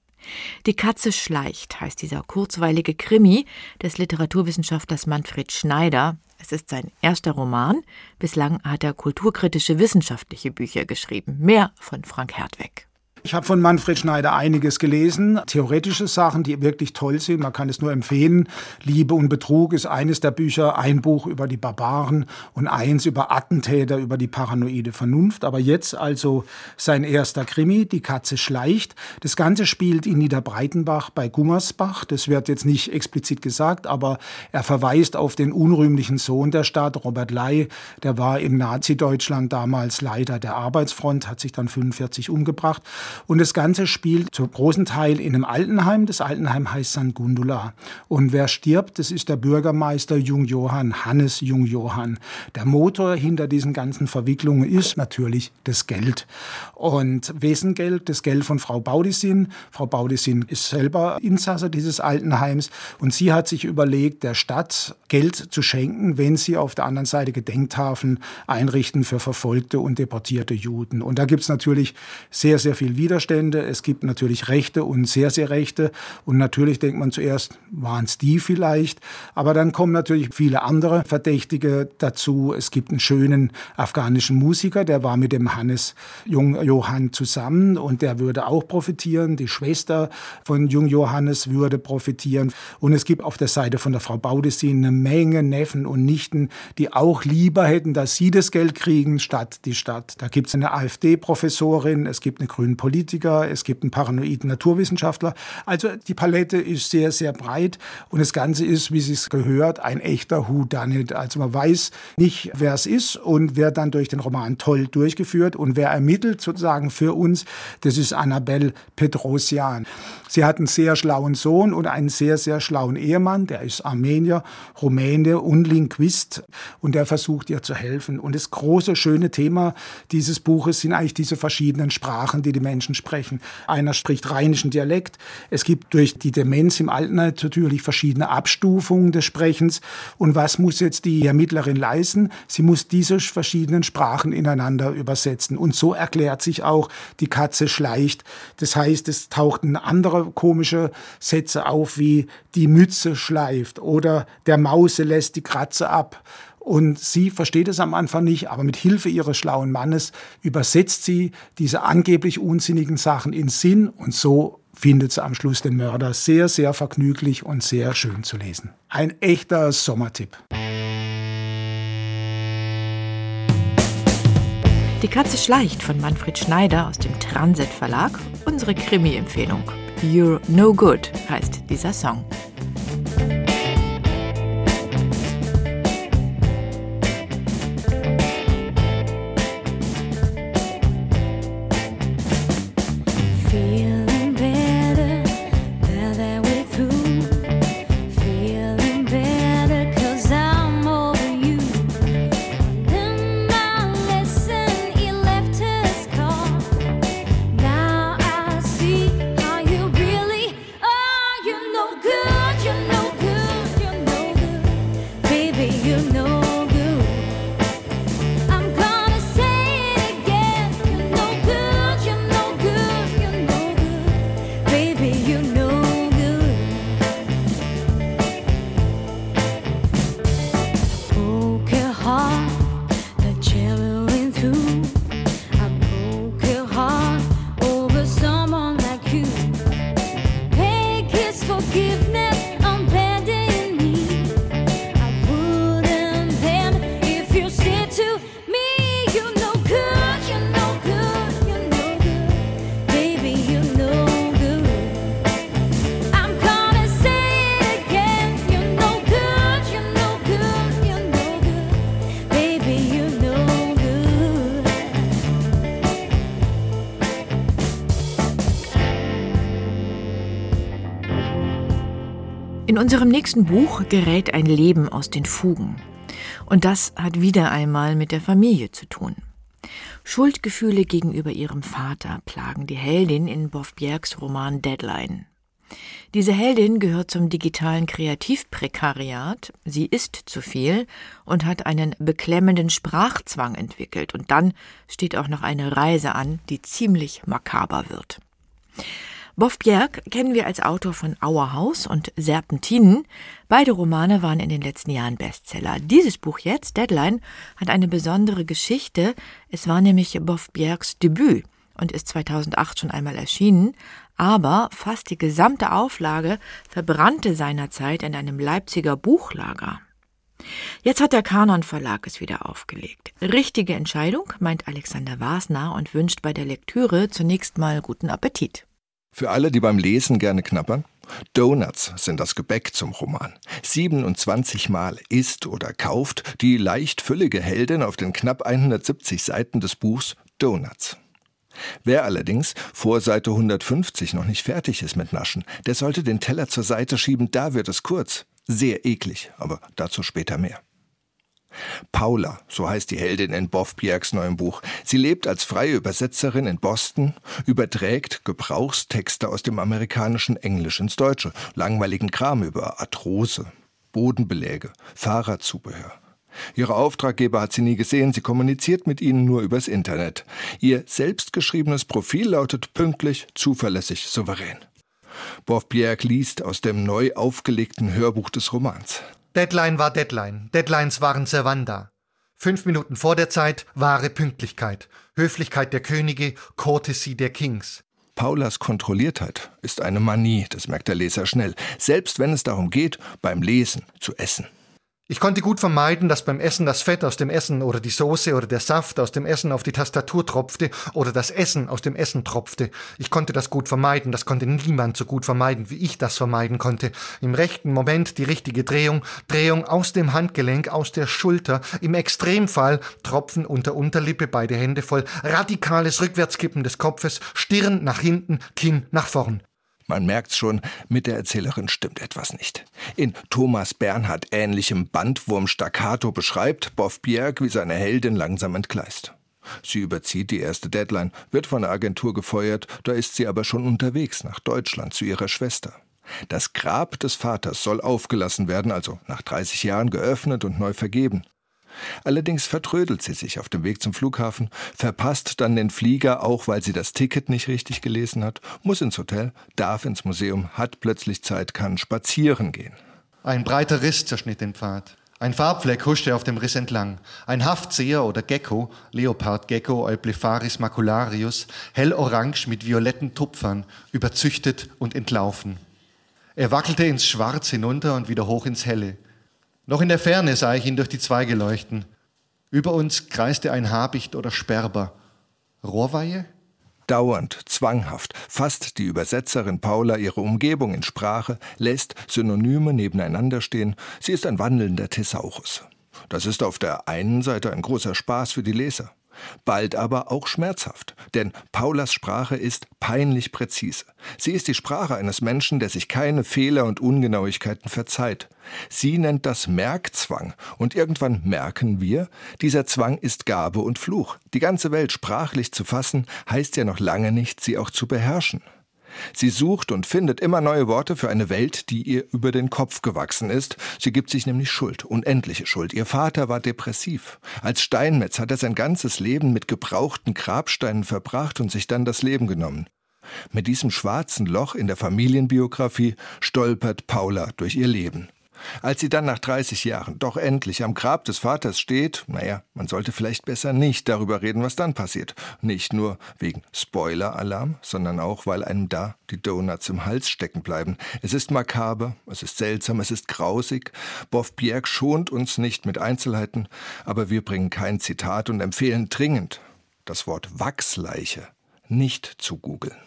Die Katze schleicht heißt dieser kurzweilige Krimi des Literaturwissenschaftlers Manfred Schneider. Es ist sein erster Roman. Bislang hat er kulturkritische wissenschaftliche Bücher geschrieben. Mehr von Frank Hertweg. Ich habe von Manfred Schneider einiges gelesen, theoretische Sachen, die wirklich toll sind. Man kann es nur empfehlen. Liebe und Betrug ist eines der Bücher, ein Buch über die Barbaren und eins über Attentäter, über die paranoide Vernunft. Aber jetzt also sein erster Krimi, Die Katze schleicht. Das Ganze spielt in Niederbreitenbach bei Gummersbach. Das wird jetzt nicht explizit gesagt, aber er verweist auf den unrühmlichen Sohn der Stadt, Robert Ley. Der war in Nazi-Deutschland damals Leiter der Arbeitsfront, hat sich dann 45 umgebracht. Und das Ganze spielt zum großen Teil in einem Altenheim. Das Altenheim heißt St. Gundula. Und wer stirbt, das ist der Bürgermeister Jung Johann, Hannes Jung Johann. Der Motor hinter diesen ganzen Verwicklungen ist natürlich das Geld. Und wessen Geld? Das Geld von Frau Baudisin. Frau Baudisin ist selber Insasse dieses Altenheims und sie hat sich überlegt, der Stadt Geld zu schenken, wenn sie auf der anderen Seite Gedenktafeln einrichten für verfolgte und deportierte Juden. Und da gibt es natürlich sehr, sehr viel Widerstände. Es gibt natürlich Rechte und sehr, sehr Rechte. Und natürlich denkt man zuerst, waren es die vielleicht. Aber dann kommen natürlich viele andere Verdächtige dazu. Es gibt einen schönen afghanischen Musiker, der war mit dem Hannes Jung Johann zusammen und der würde auch profitieren. Die Schwester von Jung Johannes würde profitieren. Und es gibt auf der Seite von der Frau Baudesin eine Menge Neffen und Nichten, die auch lieber hätten, dass sie das Geld kriegen, statt die Stadt. Da gibt es eine AfD-Professorin, es gibt eine grünen Politiker, es gibt einen paranoiden Naturwissenschaftler. Also die Palette ist sehr, sehr breit und das Ganze ist, wie es gehört, ein echter Who Done It. Also man weiß nicht, wer es ist und wer dann durch den Roman toll durchgeführt und wer ermittelt sozusagen für uns, das ist Annabelle Petrosian. Sie hat einen sehr schlauen Sohn und einen sehr, sehr schlauen Ehemann, der ist Armenier, Rumäne und Linguist und der versucht ihr zu helfen. Und das große, schöne Thema dieses Buches sind eigentlich diese verschiedenen Sprachen, die die Menschen Menschen sprechen. Einer spricht rheinischen Dialekt. Es gibt durch die Demenz im Altenheim natürlich verschiedene Abstufungen des Sprechens. Und was muss jetzt die Ermittlerin leisten? Sie muss diese verschiedenen Sprachen ineinander übersetzen. Und so erklärt sich auch, die Katze schleicht. Das heißt, es tauchten andere komische Sätze auf, wie die Mütze schleift oder der Mause lässt die Kratze ab und sie versteht es am Anfang nicht, aber mit Hilfe ihres schlauen Mannes übersetzt sie diese angeblich unsinnigen Sachen in Sinn und so findet sie am Schluss den Mörder sehr, sehr vergnüglich und sehr schön zu lesen. Ein echter Sommertipp. Die Katze schleicht von Manfred Schneider aus dem Transit Verlag. Unsere Krimi-Empfehlung. You're No Good heißt dieser Song. In unserem nächsten Buch gerät ein Leben aus den Fugen. Und das hat wieder einmal mit der Familie zu tun. Schuldgefühle gegenüber ihrem Vater plagen die Heldin in Boff Bjergs Roman Deadline. Diese Heldin gehört zum digitalen Kreativprekariat, sie isst zu viel und hat einen beklemmenden Sprachzwang entwickelt, und dann steht auch noch eine Reise an, die ziemlich makaber wird. Boff Bjerg kennen wir als Autor von Auerhaus und Serpentinen. Beide Romane waren in den letzten Jahren Bestseller. Dieses Buch jetzt, Deadline, hat eine besondere Geschichte. Es war nämlich Boff Bjergs Debüt und ist 2008 schon einmal erschienen, aber fast die gesamte Auflage verbrannte seinerzeit in einem Leipziger Buchlager. Jetzt hat der Kanon Verlag es wieder aufgelegt. Richtige Entscheidung, meint Alexander Wasner und wünscht bei der Lektüre zunächst mal guten Appetit. Für alle, die beim Lesen gerne knappern, Donuts sind das Gebäck zum Roman. 27 Mal isst oder kauft die leicht füllige Heldin auf den knapp 170 Seiten des Buchs Donuts. Wer allerdings vor Seite 150 noch nicht fertig ist mit Naschen, der sollte den Teller zur Seite schieben, da wird es kurz. Sehr eklig, aber dazu später mehr. Paula, so heißt die Heldin in Boff Bjergs neuem Buch. Sie lebt als freie Übersetzerin in Boston, überträgt Gebrauchstexte aus dem amerikanischen Englisch ins Deutsche, langweiligen Kram über Arthrose, Bodenbeläge, Fahrradzubehör. Ihre Auftraggeber hat sie nie gesehen, sie kommuniziert mit ihnen nur übers Internet. Ihr selbstgeschriebenes Profil lautet pünktlich, zuverlässig, souverän. Boff Bjerg liest aus dem neu aufgelegten Hörbuch des Romans. Deadline war Deadline. Deadlines waren Servanda. Fünf Minuten vor der Zeit wahre Pünktlichkeit. Höflichkeit der Könige, Courtesy der Kings. Paulas Kontrolliertheit ist eine Manie, das merkt der Leser schnell, selbst wenn es darum geht, beim Lesen zu essen. Ich konnte gut vermeiden, dass beim Essen das Fett aus dem Essen oder die Soße oder der Saft aus dem Essen auf die Tastatur tropfte oder das Essen aus dem Essen tropfte. Ich konnte das gut vermeiden, das konnte niemand so gut vermeiden, wie ich das vermeiden konnte. Im rechten Moment die richtige Drehung, Drehung aus dem Handgelenk, aus der Schulter, im Extremfall Tropfen unter Unterlippe, beide Hände voll, radikales Rückwärtskippen des Kopfes, Stirn nach hinten, Kinn nach vorn. Man merkt's schon, mit der Erzählerin stimmt etwas nicht. In Thomas Bernhard ähnlichem Bandwurm Staccato beschreibt Boff Bjerg, wie seine Heldin langsam entgleist. Sie überzieht die erste Deadline, wird von der Agentur gefeuert, da ist sie aber schon unterwegs nach Deutschland zu ihrer Schwester. Das Grab des Vaters soll aufgelassen werden, also nach 30 Jahren geöffnet und neu vergeben. Allerdings vertrödelt sie sich auf dem Weg zum Flughafen, verpasst dann den Flieger, auch weil sie das Ticket nicht richtig gelesen hat, muss ins Hotel, darf ins Museum, hat plötzlich Zeit, kann spazieren gehen. Ein breiter Riss zerschnitt den Pfad. Ein Farbfleck huschte auf dem Riss entlang. Ein Haftseher oder Gecko, Leopardgecko Euplepharis macularius, hellorange mit violetten Tupfern, überzüchtet und entlaufen. Er wackelte ins Schwarz hinunter und wieder hoch ins Helle. Noch in der Ferne sah ich ihn durch die Zweige leuchten. Über uns kreiste ein Habicht oder Sperber. Rohrweihe? Dauernd, zwanghaft, fasst die Übersetzerin Paula ihre Umgebung in Sprache, lässt Synonyme nebeneinander stehen. Sie ist ein wandelnder Thesaurus. Das ist auf der einen Seite ein großer Spaß für die Leser bald aber auch schmerzhaft, denn Paulas Sprache ist peinlich präzise. Sie ist die Sprache eines Menschen, der sich keine Fehler und Ungenauigkeiten verzeiht. Sie nennt das Merkzwang, und irgendwann merken wir, dieser Zwang ist Gabe und Fluch. Die ganze Welt sprachlich zu fassen, heißt ja noch lange nicht, sie auch zu beherrschen. Sie sucht und findet immer neue Worte für eine Welt, die ihr über den Kopf gewachsen ist. Sie gibt sich nämlich Schuld, unendliche Schuld. Ihr Vater war depressiv. Als Steinmetz hat er sein ganzes Leben mit gebrauchten Grabsteinen verbracht und sich dann das Leben genommen. Mit diesem schwarzen Loch in der Familienbiografie stolpert Paula durch ihr Leben. Als sie dann nach 30 Jahren doch endlich am Grab des Vaters steht, naja, man sollte vielleicht besser nicht darüber reden, was dann passiert. Nicht nur wegen Spoiler-Alarm, sondern auch, weil einem da die Donuts im Hals stecken bleiben. Es ist makaber, es ist seltsam, es ist grausig. Boff Bjerg schont uns nicht mit Einzelheiten, aber wir bringen kein Zitat und empfehlen dringend, das Wort Wachsleiche nicht zu googeln.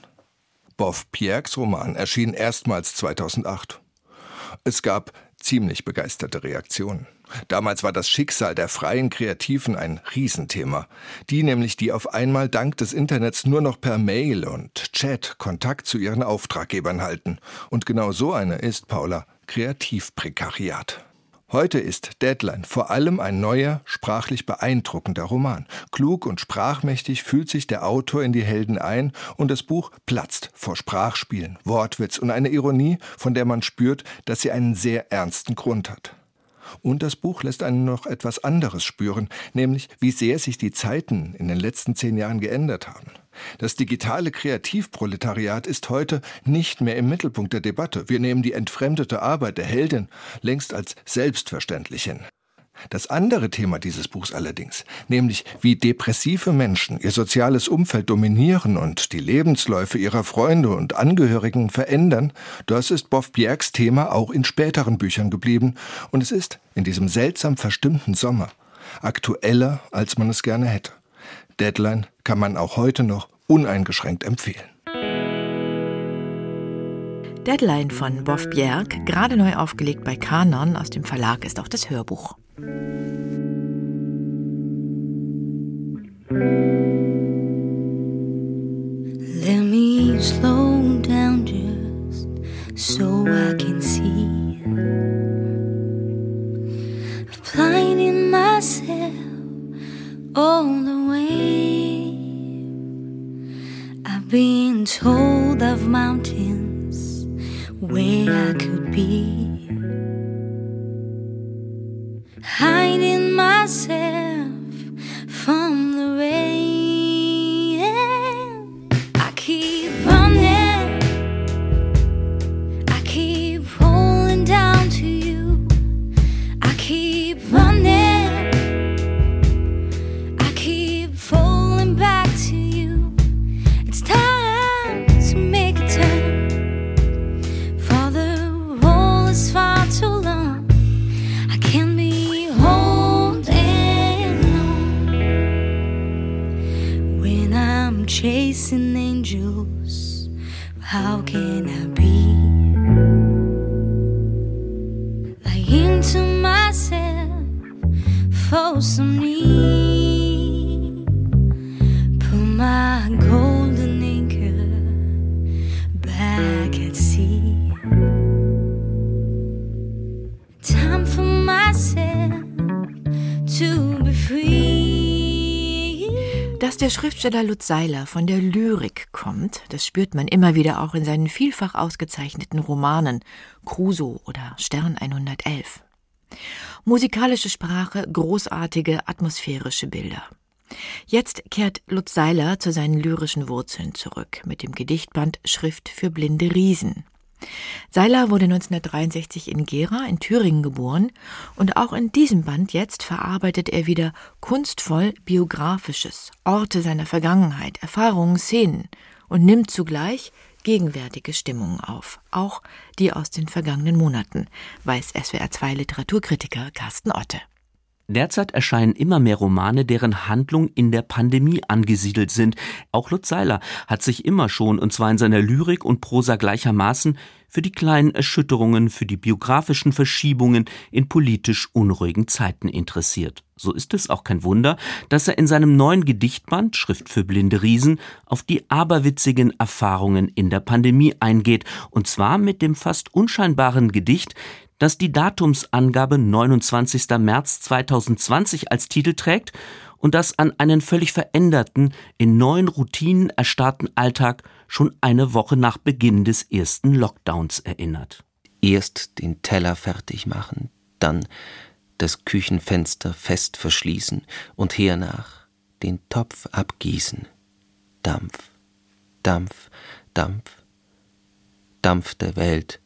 Boff Bjergs Roman erschien erstmals 2008. Es gab ziemlich begeisterte Reaktionen. Damals war das Schicksal der freien Kreativen ein Riesenthema. Die nämlich, die auf einmal dank des Internets nur noch per Mail und Chat Kontakt zu ihren Auftraggebern halten. Und genau so eine ist Paula Kreativprekariat. Heute ist Deadline vor allem ein neuer, sprachlich beeindruckender Roman. Klug und sprachmächtig fühlt sich der Autor in die Helden ein und das Buch platzt vor Sprachspielen, Wortwitz und einer Ironie, von der man spürt, dass sie einen sehr ernsten Grund hat. Und das Buch lässt einen noch etwas anderes spüren, nämlich wie sehr sich die Zeiten in den letzten zehn Jahren geändert haben. Das digitale Kreativproletariat ist heute nicht mehr im Mittelpunkt der Debatte. Wir nehmen die entfremdete Arbeit der Heldin längst als selbstverständlich hin. Das andere Thema dieses Buchs allerdings, nämlich wie depressive Menschen ihr soziales Umfeld dominieren und die Lebensläufe ihrer Freunde und Angehörigen verändern, das ist Boff Bjergs Thema auch in späteren Büchern geblieben und es ist in diesem seltsam verstimmten Sommer aktueller, als man es gerne hätte. Deadline kann man auch heute noch uneingeschränkt empfehlen. Deadline von Boff Bjerg, gerade neu aufgelegt bei Kanon aus dem Verlag, ist auch das Hörbuch. Let me slow down just so I can see. Blinding myself all the way. Been told of mountains where I could be. hiding myself der Schriftsteller Lutz Seiler von der Lyrik kommt, das spürt man immer wieder auch in seinen vielfach ausgezeichneten Romanen Crusoe oder Stern 111. Musikalische Sprache, großartige atmosphärische Bilder. Jetzt kehrt Lutz Seiler zu seinen lyrischen Wurzeln zurück mit dem Gedichtband Schrift für blinde Riesen. Seiler wurde 1963 in Gera in Thüringen geboren und auch in diesem Band jetzt verarbeitet er wieder kunstvoll biografisches, Orte seiner Vergangenheit, Erfahrungen, Szenen und nimmt zugleich gegenwärtige Stimmungen auf, auch die aus den vergangenen Monaten, weiß SWR2 Literaturkritiker Carsten Otte. Derzeit erscheinen immer mehr Romane, deren Handlung in der Pandemie angesiedelt sind. Auch Lutz Seiler hat sich immer schon, und zwar in seiner Lyrik und Prosa gleichermaßen, für die kleinen Erschütterungen, für die biografischen Verschiebungen in politisch unruhigen Zeiten interessiert. So ist es auch kein Wunder, dass er in seinem neuen Gedichtband Schrift für blinde Riesen auf die aberwitzigen Erfahrungen in der Pandemie eingeht, und zwar mit dem fast unscheinbaren Gedicht, das die Datumsangabe 29. März 2020 als Titel trägt und das an einen völlig veränderten, in neuen Routinen erstarrten Alltag schon eine Woche nach Beginn des ersten Lockdowns erinnert. Erst den Teller fertig machen, dann das Küchenfenster fest verschließen und hernach den Topf abgießen. Dampf, Dampf, Dampf, Dampf der Welt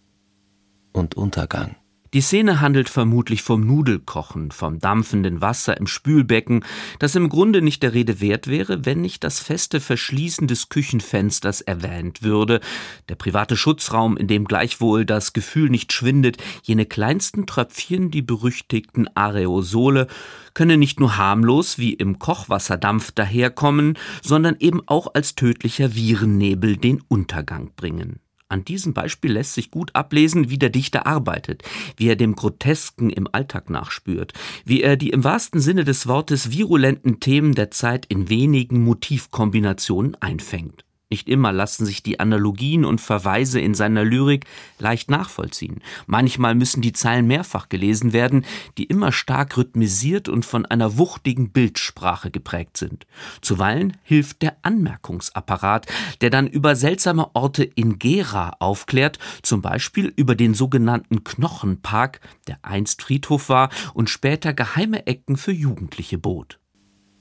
und Untergang. Die Szene handelt vermutlich vom Nudelkochen, vom dampfenden Wasser im Spülbecken, das im Grunde nicht der Rede wert wäre, wenn nicht das feste Verschließen des Küchenfensters erwähnt würde, der private Schutzraum, in dem gleichwohl das Gefühl nicht schwindet, jene kleinsten Tröpfchen, die berüchtigten Aerosole, können nicht nur harmlos wie im Kochwasserdampf daherkommen, sondern eben auch als tödlicher Virennebel den Untergang bringen. An diesem Beispiel lässt sich gut ablesen, wie der Dichter arbeitet, wie er dem Grotesken im Alltag nachspürt, wie er die im wahrsten Sinne des Wortes virulenten Themen der Zeit in wenigen Motivkombinationen einfängt. Nicht immer lassen sich die Analogien und Verweise in seiner Lyrik leicht nachvollziehen. Manchmal müssen die Zeilen mehrfach gelesen werden, die immer stark rhythmisiert und von einer wuchtigen Bildsprache geprägt sind. Zuweilen hilft der Anmerkungsapparat, der dann über seltsame Orte in Gera aufklärt, zum Beispiel über den sogenannten Knochenpark, der einst Friedhof war und später geheime Ecken für Jugendliche bot.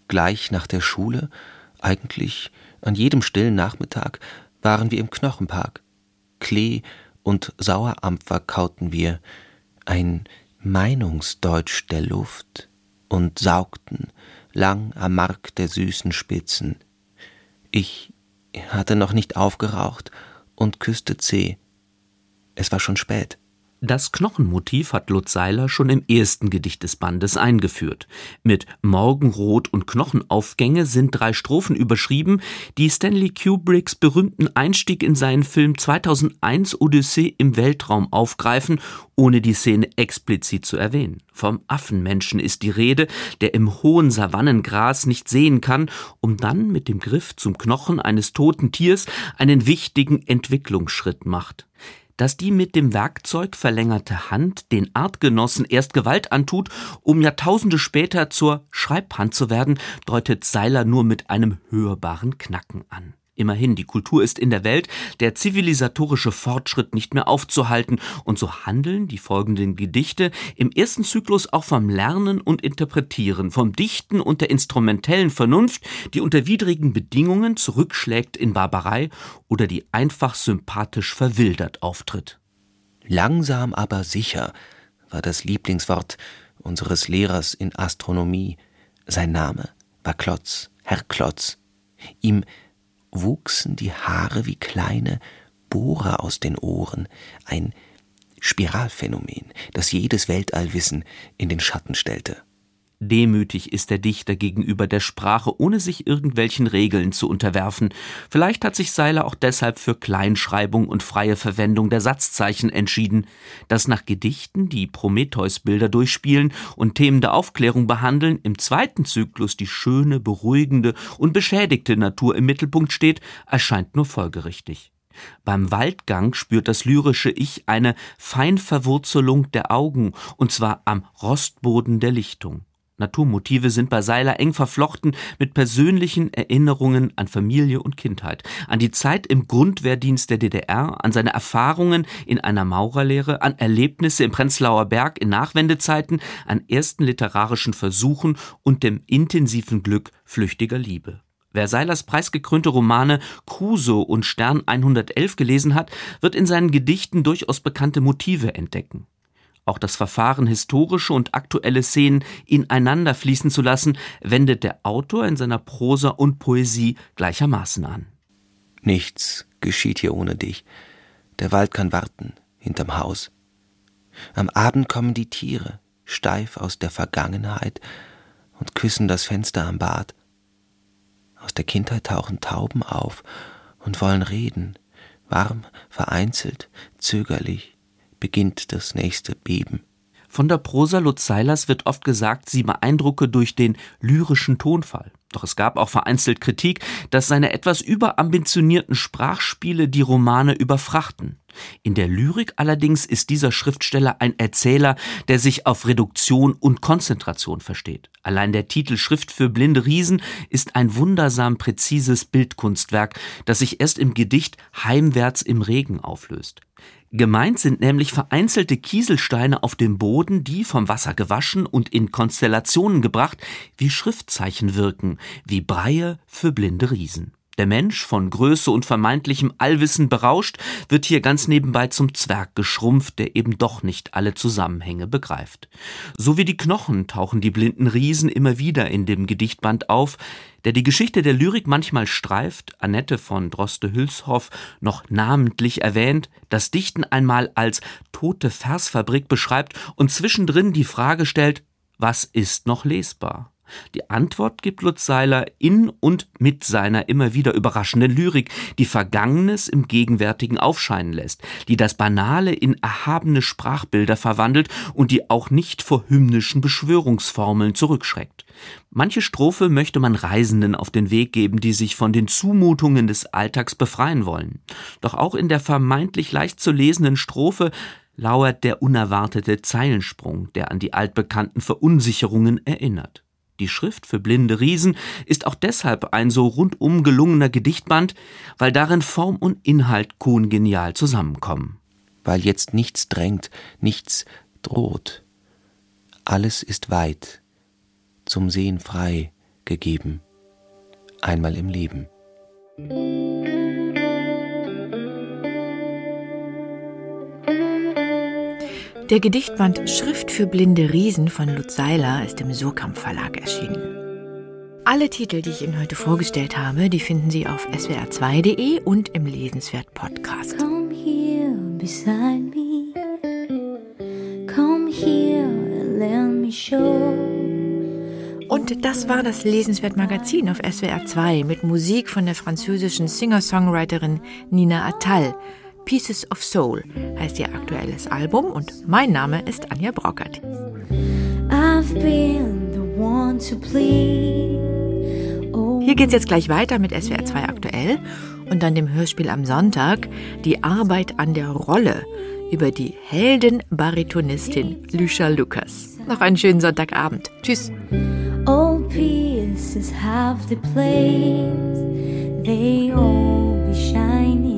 Gleich nach der Schule, eigentlich an jedem stillen Nachmittag waren wir im Knochenpark. Klee und Sauerampfer kauten wir, ein Meinungsdeutsch der Luft, und saugten lang am Mark der süßen Spitzen. Ich hatte noch nicht aufgeraucht und küsste C. Es war schon spät. Das Knochenmotiv hat Lutz Seiler schon im ersten Gedicht des Bandes eingeführt. Mit Morgenrot und Knochenaufgänge sind drei Strophen überschrieben, die Stanley Kubricks berühmten Einstieg in seinen Film 2001 Odyssee im Weltraum aufgreifen, ohne die Szene explizit zu erwähnen. Vom Affenmenschen ist die Rede, der im hohen Savannengras nicht sehen kann, um dann mit dem Griff zum Knochen eines toten Tiers einen wichtigen Entwicklungsschritt macht dass die mit dem Werkzeug verlängerte Hand den Artgenossen erst Gewalt antut, um Jahrtausende später zur Schreibhand zu werden, deutet Seiler nur mit einem hörbaren Knacken an. Immerhin, die Kultur ist in der Welt, der zivilisatorische Fortschritt nicht mehr aufzuhalten, und so handeln die folgenden Gedichte im ersten Zyklus auch vom Lernen und Interpretieren, vom Dichten und der instrumentellen Vernunft, die unter widrigen Bedingungen zurückschlägt in Barbarei oder die einfach sympathisch verwildert auftritt. Langsam aber sicher war das Lieblingswort unseres Lehrers in Astronomie. Sein Name war Klotz, Herr Klotz. Ihm wuchsen die Haare wie kleine Bohrer aus den Ohren, ein Spiralphänomen, das jedes Weltallwissen in den Schatten stellte. Demütig ist der Dichter gegenüber der Sprache, ohne sich irgendwelchen Regeln zu unterwerfen. Vielleicht hat sich Seiler auch deshalb für Kleinschreibung und freie Verwendung der Satzzeichen entschieden. Dass nach Gedichten, die Prometheus-Bilder durchspielen und Themen der Aufklärung behandeln, im zweiten Zyklus die schöne, beruhigende und beschädigte Natur im Mittelpunkt steht, erscheint nur folgerichtig. Beim Waldgang spürt das lyrische Ich eine Feinverwurzelung der Augen, und zwar am Rostboden der Lichtung. Naturmotive sind bei Seiler eng verflochten mit persönlichen Erinnerungen an Familie und Kindheit, an die Zeit im Grundwehrdienst der DDR, an seine Erfahrungen in einer Maurerlehre, an Erlebnisse im Prenzlauer Berg in Nachwendezeiten, an ersten literarischen Versuchen und dem intensiven Glück flüchtiger Liebe. Wer Seilers preisgekrönte Romane Crusoe und Stern 111 gelesen hat, wird in seinen Gedichten durchaus bekannte Motive entdecken. Auch das Verfahren, historische und aktuelle Szenen ineinander fließen zu lassen, wendet der Autor in seiner Prosa und Poesie gleichermaßen an. Nichts geschieht hier ohne dich. Der Wald kann warten, hinterm Haus. Am Abend kommen die Tiere, steif aus der Vergangenheit, und küssen das Fenster am Bad. Aus der Kindheit tauchen Tauben auf und wollen reden, warm, vereinzelt, zögerlich, beginnt das nächste Beben. Von der Prosa Lutz Seilers wird oft gesagt, sie beeindrucke durch den lyrischen Tonfall. Doch es gab auch vereinzelt Kritik, dass seine etwas überambitionierten Sprachspiele die Romane überfrachten. In der Lyrik allerdings ist dieser Schriftsteller ein Erzähler, der sich auf Reduktion und Konzentration versteht. Allein der Titel Schrift für blinde Riesen ist ein wundersam präzises Bildkunstwerk, das sich erst im Gedicht Heimwärts im Regen auflöst. Gemeint sind nämlich vereinzelte Kieselsteine auf dem Boden, die vom Wasser gewaschen und in Konstellationen gebracht wie Schriftzeichen wirken, wie Breie für blinde Riesen. Der Mensch, von Größe und vermeintlichem Allwissen berauscht, wird hier ganz nebenbei zum Zwerg geschrumpft, der eben doch nicht alle Zusammenhänge begreift. So wie die Knochen tauchen die blinden Riesen immer wieder in dem Gedichtband auf, der die Geschichte der Lyrik manchmal streift, Annette von Droste-Hülshoff noch namentlich erwähnt, das Dichten einmal als tote Versfabrik beschreibt und zwischendrin die Frage stellt, was ist noch lesbar? Die Antwort gibt Lutz Seiler in und mit seiner immer wieder überraschenden Lyrik, die Vergangenes im Gegenwärtigen aufscheinen lässt, die das Banale in erhabene Sprachbilder verwandelt und die auch nicht vor hymnischen Beschwörungsformeln zurückschreckt. Manche Strophe möchte man Reisenden auf den Weg geben, die sich von den Zumutungen des Alltags befreien wollen. Doch auch in der vermeintlich leicht zu lesenden Strophe lauert der unerwartete Zeilensprung, der an die altbekannten Verunsicherungen erinnert. Die Schrift für blinde Riesen ist auch deshalb ein so rundum gelungener Gedichtband, weil darin Form und Inhalt kongenial zusammenkommen. Weil jetzt nichts drängt, nichts droht. Alles ist weit, zum Sehen frei gegeben, einmal im Leben. Der Gedichtband Schrift für blinde Riesen von Lutz Seiler ist im Surkamp Verlag erschienen. Alle Titel, die ich Ihnen heute vorgestellt habe, die finden Sie auf swr2.de und im Lesenswert Podcast. Come here beside me. Come here and let me show. Und das war das Lesenswert Magazin auf SWR 2 mit Musik von der französischen Singer-Songwriterin Nina Attal. Pieces of Soul heißt ihr aktuelles Album und mein Name ist Anja Brockert. Hier geht's jetzt gleich weiter mit SWR 2 aktuell und dann dem Hörspiel am Sonntag Die Arbeit an der Rolle über die Heldenbaritonistin Lüscha Lukas. Noch einen schönen Sonntagabend. Tschüss. all pieces have the place. They all be shining.